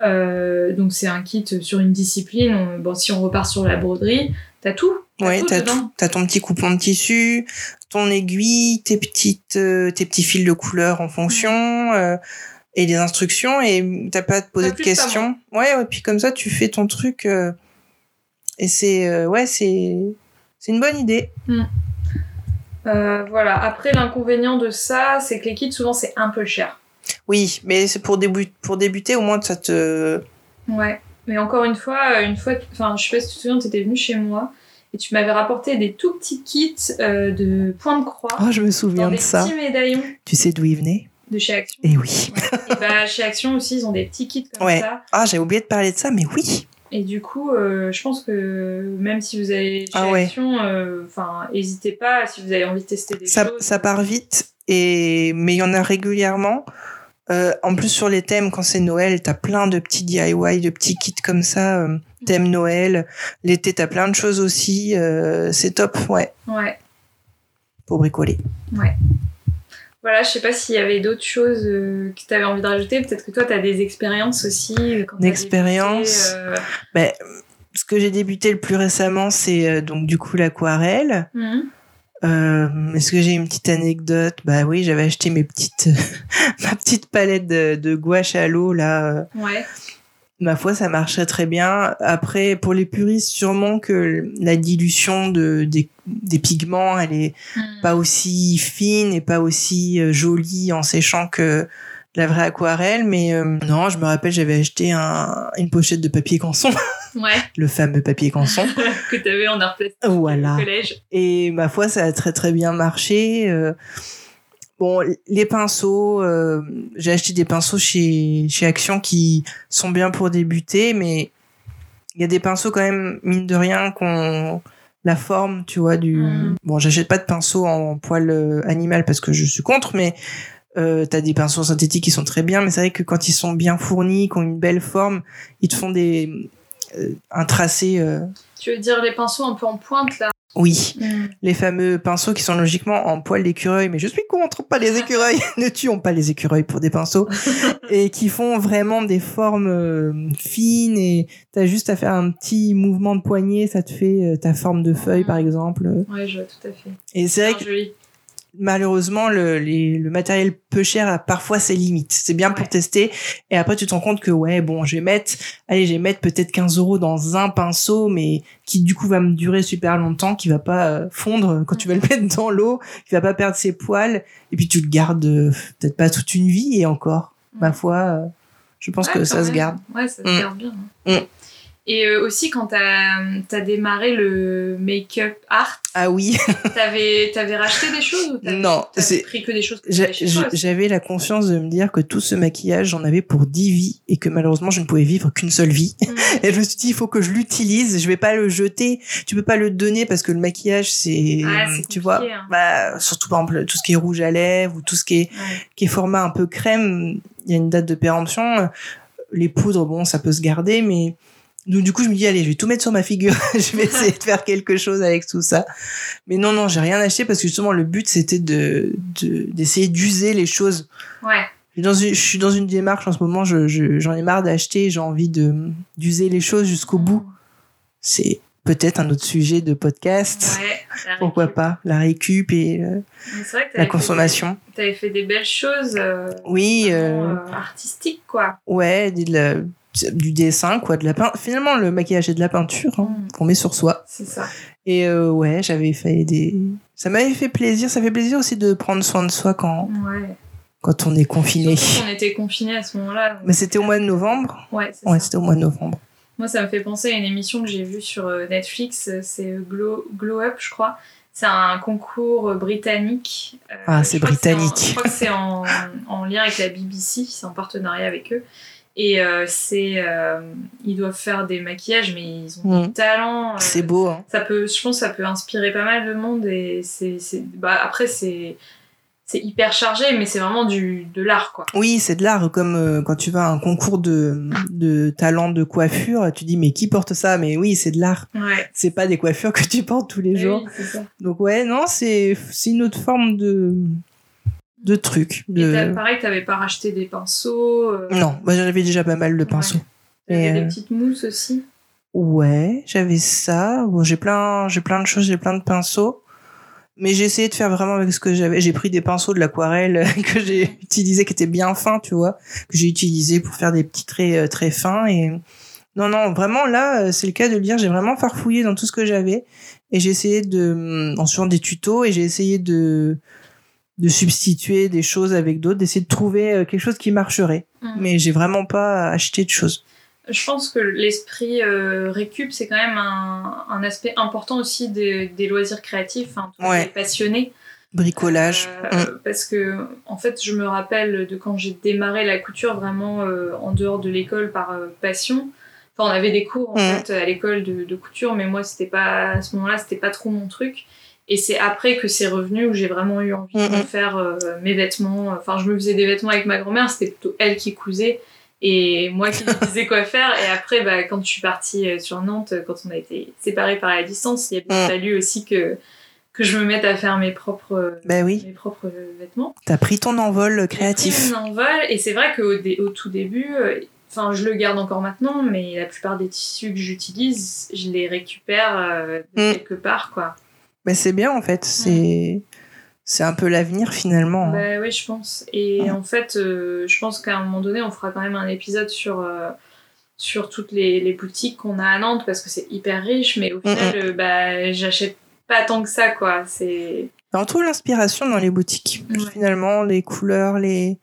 donc c'est un kit sur une discipline, on- bon si on repart sur la broderie, t'as tout. Ouais, tout t'as tout. T'as ton petit coupon de tissu, ton aiguille, tes petites, tes petits fils de couleur en fonction, et des instructions, et t'as pas à te poser de questions. Ouais, ouais, puis comme ça, tu fais ton truc, euh, et c'est, euh, ouais, c'est, c'est une bonne idée. Euh, voilà. Après, l'inconvénient de ça, c'est que les kits, souvent, c'est un peu cher. Oui, mais c'est pour, débu- pour débuter, au moins, ça te, Ouais. Mais encore une fois, une fois, enfin, je sais pas si tu te souviens, t'étais venu chez moi et tu m'avais rapporté des tout petits kits euh, de points de croix oh, je me dans souviens des de ça. petits médaillons Tu sais d'où il venait? De chez Action. Eh oui. et bah, chez Action aussi, ils ont des petits kits comme Ouais. ça. Ah, j'ai oublié de parler de ça, mais oui. Et du coup, euh, je pense que même si vous avez chez Ah ouais. Action, euh, enfin, n'hésitez pas si vous avez envie de tester des ça, choses. ça part vite et mais il y en a régulièrement Euh, en plus sur les thèmes quand c'est Noël t'as plein de petits DIY de petits kits comme ça euh, thème Noël l'été t'as plein de choses aussi euh, c'est top ouais Ouais. pour bricoler Voilà, je sais pas s'il y avait d'autres choses euh, que tu avais envie de rajouter. Peut-être que toi, tu as des expériences aussi. euh, D'expériences. débuté, euh, ben, ce que j'ai débuté le plus récemment c'est euh, donc du coup l'aquarelle mhm. Euh, Est-ce que j'ai une petite anecdote? Bah oui, j'avais acheté mes petites, ma petite palette de, de gouache à l'eau là. euh, Ouais. Ma foi, ça marcherait très bien. Après, pour les puristes, sûrement que la dilution de, des, des pigments, elle est Mm. pas aussi fine et pas aussi euh, jolie en séchant que la vraie aquarelle. Mais euh, non, je me rappelle, j'avais acheté un, une pochette de papier canson, Ouais, le fameux papier canson. que t'avais en art plastique voilà. au collège. Et ma foi, ça a très très bien marché. Euh, bon, les pinceaux, euh, j'ai acheté des pinceaux chez, chez Action qui sont bien pour débuter, mais il y a des pinceaux quand même, mine de rien, qu'on la forme, tu vois, du... Mm. Bon, j'achète pas de pinceaux en poil euh, animal parce que je suis contre, mais euh, t'as des pinceaux synthétiques qui sont très bien, mais c'est vrai que quand ils sont bien fournis, qui ont une belle forme, ils te font des... euh, un tracé... euh, Tu veux dire les pinceaux un peu en pointe là? Oui, Mm. les fameux pinceaux qui sont logiquement en poil d'écureuil, mais je suis contre, pas les écureuils, ne tuons pas les écureuils pour des pinceaux, et qui font vraiment des formes euh, fines, et t'as juste à faire un petit mouvement de poignet, ça te fait euh, ta forme de feuille par exemple. Ouais, je vois tout à fait. Et c'est vrai que joli. Malheureusement, le, les- le matériel peu cher a parfois ses limites. C'est bien pour Ouais. tester, et après tu te rends compte que ouais, bon, je vais mettre, allez, je vais mettre peut-être 15 euros dans un pinceau, mais qui du coup va me durer super longtemps, qui va pas euh, fondre quand tu vas le mettre dans l'eau, qui va pas perdre ses poils, et puis tu le gardes euh, peut-être pas toute une vie, et encore, ma foi, euh, je pense Ouais, que ça se garde. Ouais, ça se Mm. garde bien. Mm. Et euh, aussi, quand t'as as démarré le make-up art, Ah oui, t'avais avais racheté des choses ou t'avais Non, t'avais pris que des choses que J'a- toi j'avais la confiance de me dire que tout ce maquillage, j'en avais pour 10 vies, et que malheureusement, je ne pouvais vivre qu'une seule vie. Mm. Et je me suis dit, il faut que je l'utilise. Je vais pas le jeter. Tu peux pas le donner parce que le maquillage, c'est, Ah, c'est tu vois, hein. bah, surtout par exemple tout ce qui est rouge à lèvres ou tout ce qui est, Ouais. qui est format un peu crème. Il y a une date de péremption. Les poudres, bon, ça peut se garder, mais donc du coup, je me dis, allez, je vais tout mettre sur ma figure. je vais essayer de faire quelque chose avec tout ça. Mais non, non, j'ai rien acheté parce que justement, le but, c'était de, de- d'essayer d'user les choses. Ouais. Je suis dans une, je suis dans une démarche en ce moment, je, je- j'en ai marre d'acheter, j'ai envie de, d'user les choses jusqu'au bout. C'est peut-être un autre sujet de podcast. Ouais, Pourquoi pas? La récup et euh, vrai que la consommation. Fait, t'avais fait des belles choses euh, Oui, euh, euh, artistiques, quoi. ouais, de la- du dessin, quoi, de la peint. Finalement, le maquillage et de la peinture hein, Mm. qu'on met sur soi. C'est ça. Et euh, ouais, j'avais fait des. Ça m'avait fait plaisir. Ça fait plaisir aussi de prendre soin de soi quand, Ouais. quand on est confiné. Surtout qu'on était confinés à ce moment-là. donc- Mais c'était au mois de novembre. Ouais, c'était au mois de novembre. Moi, ça me fait penser à une émission que j'ai vue sur euh, Netflix, c'est Glow, Glow Up, je crois. C'est un concours britannique. Euh, Ah, c'est en- britannique. je crois que c'est en, en lien avec la BBC, c'est en partenariat avec eux. Et euh, c'est, euh, ils doivent faire des maquillages, mais ils ont Mm. du talent. euh, C'est beau, hein. ça peut, je pense, que ça peut inspirer pas mal de monde. Et c'est, c'est- bah, après, c'est, c'est hyper chargé, mais c'est vraiment du, de l'art, quoi. Oui, c'est de l'art, comme euh, quand tu vas à un concours de, de talent de coiffure, tu dis mais qui porte ça? Mais oui, c'est de l'art. Ouais. C'est pas des coiffures que tu portes tous les Eh jours. oui, c'est ça. Donc ouais, non, c'est c'est une autre forme de de truc. Et t'as- De... pareil, t'avais pas racheté des pinceaux. euh, Non, moi j'avais déjà pas mal de pinceaux. T'avais Et, des euh, petites mousses aussi. Ouais, j'avais ça. Bon, j'ai plein, j'ai plein de choses, j'ai plein de pinceaux. Mais j'ai essayé de faire vraiment avec ce que j'avais. J'ai pris des pinceaux de l'aquarelle que j'ai utilisé, qui étaient bien fins, tu vois, que j'ai utilisé pour faire des petits traits euh, très fins. Et non, non, vraiment là, euh, c'est le cas de le dire. J'ai vraiment farfouillé dans tout ce que j'avais et j'ai essayé de, en suivant des tutos, et j'ai essayé de de substituer des choses avec d'autres, d'essayer de trouver euh, quelque chose qui marcherait. Mm. Mais j'ai vraiment pas acheté de choses. Je pense que l'esprit euh, récup, c'est quand même un, un aspect important aussi des, des loisirs créatifs, hein, Ouais. les passionnés. Bricolage. Euh, Mm. Parce que, en fait, je me rappelle de quand j'ai démarré la couture vraiment euh, en dehors de l'école par passion. Enfin, on avait des cours en Mm. fait à l'école de, de couture, mais moi, c'était pas à ce moment-là, c'était pas trop mon truc. Et c'est après que c'est revenu où j'ai vraiment eu envie de faire euh, mes vêtements. Enfin, je me faisais des vêtements avec ma grand-mère, c'était plutôt elle qui cousait et moi qui lui disais quoi faire. Et après, bah, quand je suis partie euh, sur Nantes, quand on a été séparés par la distance, il a bien Mm. fallu aussi que, que je me mette à faire mes propres, Ben oui. mes propres vêtements. T'as pris ton envol J'ai créatif. pris mon envol, et c'est vrai qu'au dé- au tout début, euh, enfin je le garde encore maintenant, mais la plupart des tissus que j'utilise, je les récupère euh, de Mm. quelque part, quoi. Mais c'est bien en fait. C'est c'est un peu l'avenir finalement. hein. Bah oui, je pense. Et Ouais. en fait, euh, je pense qu'à un moment donné, on fera quand même un épisode sur, euh, sur toutes les, les boutiques qu'on a à Nantes parce que c'est hyper riche, mais au Mm, final, euh, bah, j'achète pas tant que ça, quoi. C'est. On trouve l'inspiration dans les boutiques. Ouais. Finalement, les couleurs, les.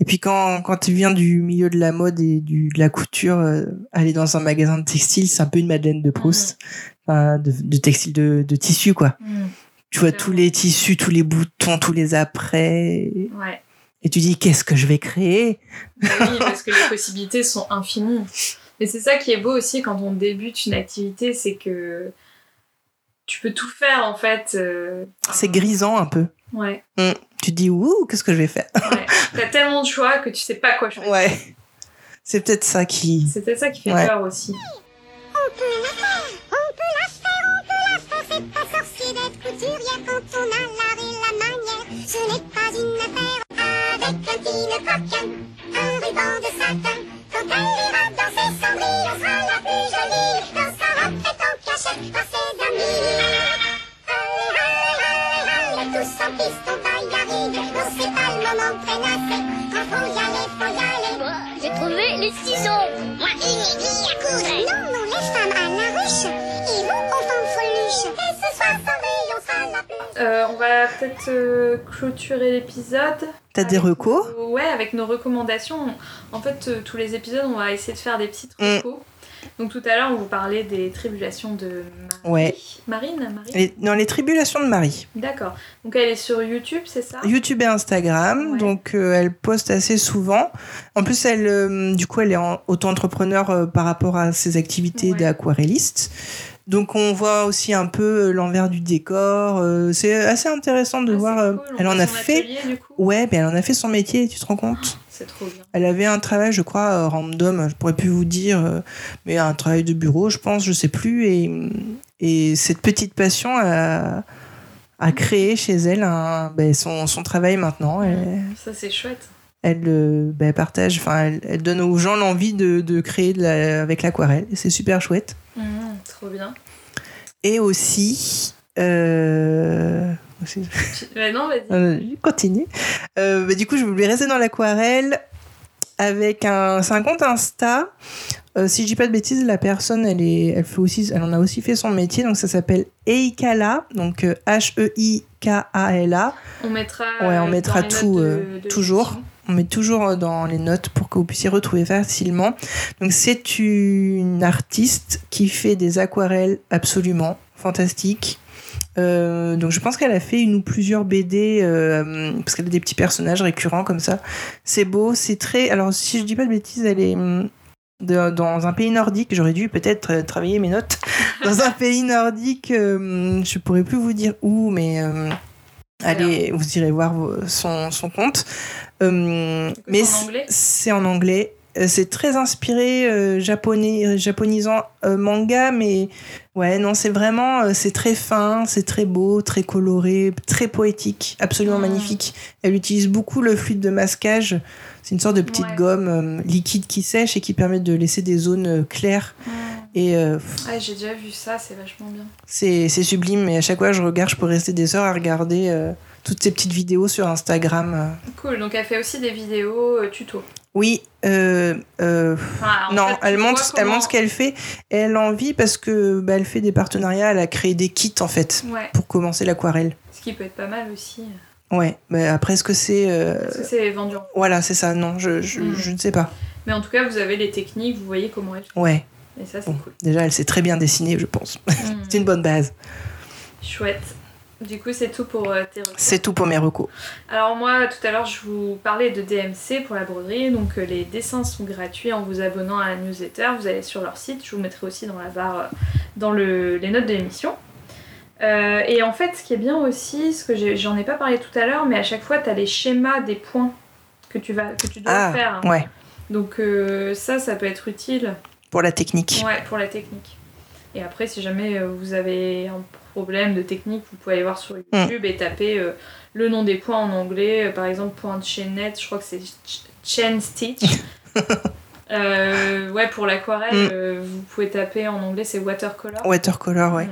Et puis quand, quand tu viens du milieu de la mode et du, de la couture, euh, aller dans un magasin de textile, c'est un peu une Madeleine de Proust. Enfin, de, de textile, de, de tissu, quoi. Mm. Tu vois tous les tissus, tous les boutons, tous les après. Ouais. Et tu dis, qu'est-ce que je vais créer? Bah oui, parce que les possibilités sont infinies. Et c'est ça qui est beau aussi quand on débute une activité, c'est que tu peux tout faire en fait. euh, C'est grisant un peu. Ouais, Tu te dis, ouh, qu'est-ce que je vais faire? Ouais. T'as tellement de choix que tu sais pas quoi choisir. Ouais. C'est peut-être ça qui. C'est peut-être ça qui fait Ouais. peur aussi. On peut la faire, on peut la faire, on peut la faire. C'est pas sorcier d'être couturière quand on a l'art et la manière. Ce n'est pas une affaire avec un petit coquin, un ruban de satin. Quand elle ira danser, Cendrille on sera la plus jolie. Dans sa robe faite en cachette par ses amis. Allez, allez, allez, allez, tous en piste, on c'est pas le moment de traînasser. Quand faut y aller, faut y aller. J'ai trouvé les ciseaux. Moi, une aiguille à coudre. Non, non, les femmes à la ruche. Et mon enfant freluche. Et ce soir, Cendrille, on sera la plus. Euh, on va peut-être euh, clôturer l'épisode. T'as des recos? Nos- Ouais, avec nos recommandations. En fait, euh, tous les épisodes, on va essayer de faire des petites Mm. Donc tout à l'heure, on vous parlait des tribulations de Marie. Ouais. Marine Marie Les- Dans les tribulations de Marie. D'accord. Donc elle est sur YouTube, c'est ça? YouTube et Instagram, Ouais. donc euh, elle poste assez souvent. En plus, elle, euh, du coup, elle est en- auto-entrepreneur euh, par rapport à ses activités Ouais. d'aquarelliste. Donc on voit aussi un peu l'envers du décor. c'est assez intéressant de Ah, voir. cool, elle en a fait. atelier. Ouais, mais elle en a fait son métier. Tu te rends compte? C'est trop bien. Elle avait un travail, je crois, euh, random. Je pourrais plus vous dire, euh, mais un travail de bureau, je pense, je sais plus. Et, et cette petite passion a, a créé chez elle un, ben, son, son travail maintenant. Elle, Ça, c'est chouette. elle, euh, ben, partage, enfin, elle, elle donne aux gens l'envie de, de créer de la- avec l'aquarelle. C'est super chouette. Mhm, trop bien. Et aussi. Euh... aussi- Ouais, non, vas-y. Euh, continue. Euh, bah, du coup, je voulais rester dans l'aquarelle avec un. C'est un compte Insta. Euh, si je dis pas de bêtises, la personne, elle, est, elle, fait aussi, elle en a aussi fait son métier. Donc, ça s'appelle Eikala. Donc, euh, H-E-I-K-A-L-A. On mettra, Ouais, on mettra tout, notes de- de toujours. On met toujours dans les notes pour que vous puissiez retrouver facilement. Donc, c'est une artiste qui fait des aquarelles absolument fantastiques. Euh, donc, je pense qu'elle a fait une ou plusieurs BD euh, parce qu'elle a des petits personnages récurrents comme ça. C'est beau, c'est très. Alors, si je dis pas de bêtises, elle est de- dans un pays nordique. J'aurais dû peut-être euh, travailler mes notes. dans un pays nordique, euh, je pourrais plus vous dire où, mais. Allez, vous irez voir son, son compte. Mais c'est en anglais. Euh, C'est très inspiré euh, japonais, japonisant euh, manga, mais ouais, non, c'est vraiment, euh, c'est très fin, c'est très beau, très coloré, très poétique, absolument Mm. magnifique. Elle utilise beaucoup le fluide de masquage. C'est une sorte de petite Ouais. gomme liquide qui sèche et qui permet de laisser des zones claires. Et Ouais, j'ai déjà vu ça, c'est vachement bien. c'est sublime. Et à chaque fois, je regarde, je peux rester des heures à regarder toutes ces petites vidéos sur Instagram. Cool, donc elle fait aussi des vidéos tuto. Oui, euh, euh, en non, fait, elle montre, elle montre ce qu'elle fait. Et elle a envie parce que bah, elle fait des partenariats. Elle a créé des kits en fait Ouais, pour commencer l'aquarelle. ce qui peut être pas mal aussi. Ouais, mais après, est-ce que c'est. euh, Parce que c'est vendu en Voilà, c'est ça. Non, je, je, Mm. je ne sais pas. Mais en tout cas, vous avez les techniques, vous voyez comment elle fait. Ouais, Et ça, c'est bon, cool. déjà, elle sait très bien dessiner, je pense. Mhm. c'est une bonne base. Chouette. Du coup, c'est tout pour euh, tes recours. C'est tout pour mes recos. Alors moi, tout à l'heure, je vous parlais de DMC pour la broderie. Donc euh, les dessins sont gratuits en vous abonnant à la newsletter. Vous allez sur leur site. Je vous mettrai aussi dans la barre, euh, dans le, les notes de l'émission. Euh, et en fait, ce qui est bien aussi, ce que j'en ai pas parlé tout à l'heure, mais à chaque fois, tu as les schémas des points que tu, vas, que tu dois Ah, faire. ouais, Donc ça, ça peut être utile pour la technique. ouais, pour la technique. Et après, si jamais vous avez un problème de technique, vous pouvez aller voir sur YouTube et taper euh, le nom des points en anglais. Euh, par exemple, point de chaînette, je crois que c'est ch- chain stitch. Euh, ouais, pour l'aquarelle, Mm. vous pouvez taper en anglais, c'est watercolor. Watercolor, ouais.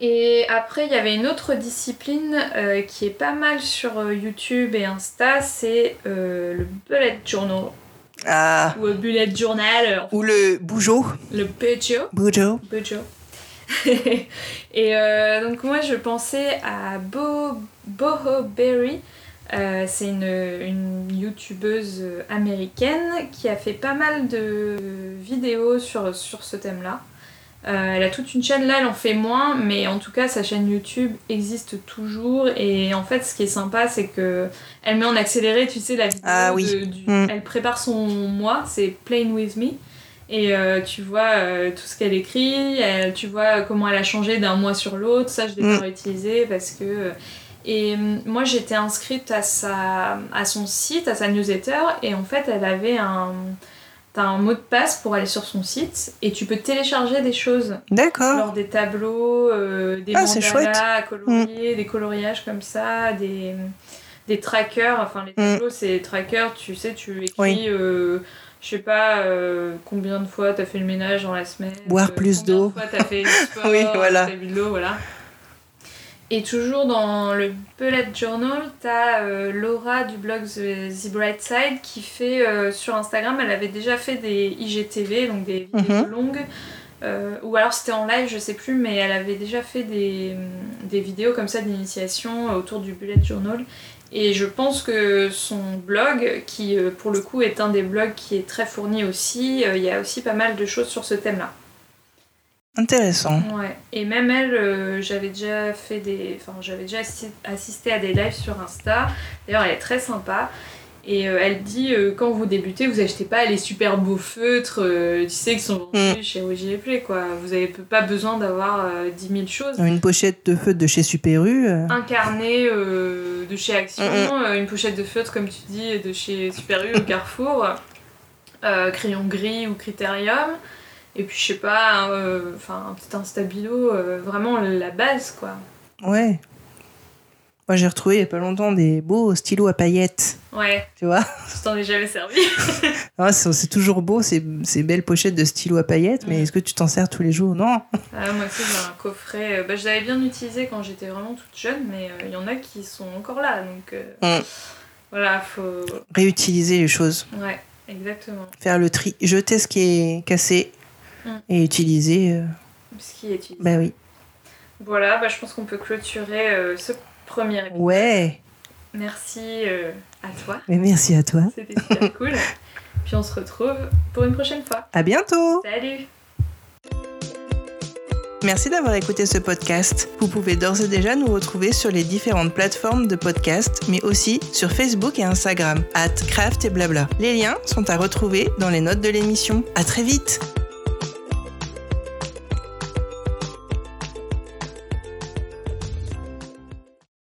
Et après, il y avait une autre discipline qui est pas mal sur YouTube et Insta, c'est le bullet journal. Ah. ou bullet journal, Ou le bougeot. le Pecho. Bougeot. Bojo. et euh, donc moi je pensais à Bo Boho Berry. Euh, c'est une, une youtubeuse américaine qui a fait pas mal de vidéos sur, sur ce thème-là. Euh, elle a toute une chaîne là, elle en fait moins, mais en tout cas sa chaîne YouTube existe toujours. Et en fait, ce qui est sympa, c'est que elle met en accéléré, tu sais, la vidéo. Ah oui. de- du- Mm. Elle prépare son mois, c'est Playing with Me. Et euh, tu vois euh, tout ce qu'elle écrit, elle- tu vois comment elle a changé d'un mois sur l'autre. Ça, je l'ai Mm. pas réutilisé parce que. euh, Et moi, j'étais inscrite à, sa, à son site, à sa newsletter, et en fait, elle avait un. T'as un mot de passe pour aller sur son site, et tu peux télécharger des choses. D'accord. Genre des tableaux, euh, des Ah, c'est. Mm. mandalas à colorier, des coloriages comme ça, des, des trackers. Enfin, les tableaux, c'est des trackers, tu sais, tu écris, Mm. Oui. euh, je sais pas, euh, combien de fois t'as fait le ménage dans la semaine. Boire euh, plus combien de d'eau. t'as fait sport, Oui, voilà. bu de l'eau, voilà. Et toujours dans le bullet journal, t'as euh, Laura du blog The, The Bright Side qui fait euh, sur Instagram, elle avait déjà fait des IGTV, donc des vidéos Mhm. longues, euh, ou alors c'était en live, je sais plus, mais elle avait déjà fait des, des vidéos comme ça d'initiation autour du bullet journal. Et je pense que son blog, qui euh, pour le coup est un des blogs qui est très fourni aussi, euh, il y a aussi pas mal de choses sur ce thème-là. Intéressant. Ouais. Et même elle, euh, j'avais déjà fait des, enfin j'avais déjà assi- assisté à des lives sur Insta. D'ailleurs, elle est très sympa. Et euh, elle dit euh, quand vous débutez, vous achetez pas les super beaux feutres, tu sais, qui sont vendus chez OG Play, quoi. Vous avez p- pas besoin d'avoir euh, 10 000 choses. Une pochette de feu de chez Super U. euh, de chez Action, Mm, euh, une pochette de feutre, comme tu dis, de chez Super U au Carrefour, euh, crayon gris ou Critérium, et puis je sais pas, un, euh, enfin un petit instabilo, vraiment la base quoi. Ouais. Moi, j'ai retrouvé il y a pas longtemps des beaux stylos à paillettes. Ouais, Tu vois je t'en ai jamais servi. Ah, C'est toujours beau, ces, ces belles pochettes de stylos à paillettes, mais est-ce que tu t'en sers tous les jours? Non. Ah, moi aussi j'ai un coffret, euh, bah, je l'avais bien utilisé quand j'étais vraiment toute jeune, mais euh, il y en a qui sont encore là, donc euh, Mm. voilà, faut... Réutiliser les choses. Ouais, exactement. Faire le tri. Jeter ce qui est cassé Mm. et utiliser. euh, Ce qui est utilisé. Bah oui. Voilà, bah, je pense qu'on peut clôturer ce premier épisode. Ouais. Merci euh, à toi, Mais merci à toi. c'était super cool. Puis on se retrouve pour une prochaine fois. À bientôt. Salut Merci d'avoir écouté ce podcast. Vous pouvez d'ores et déjà nous retrouver sur les différentes plateformes de podcast, mais aussi sur Facebook et Instagram, at craft et blabla. Les liens sont à retrouver dans les notes de l'émission. À très vite!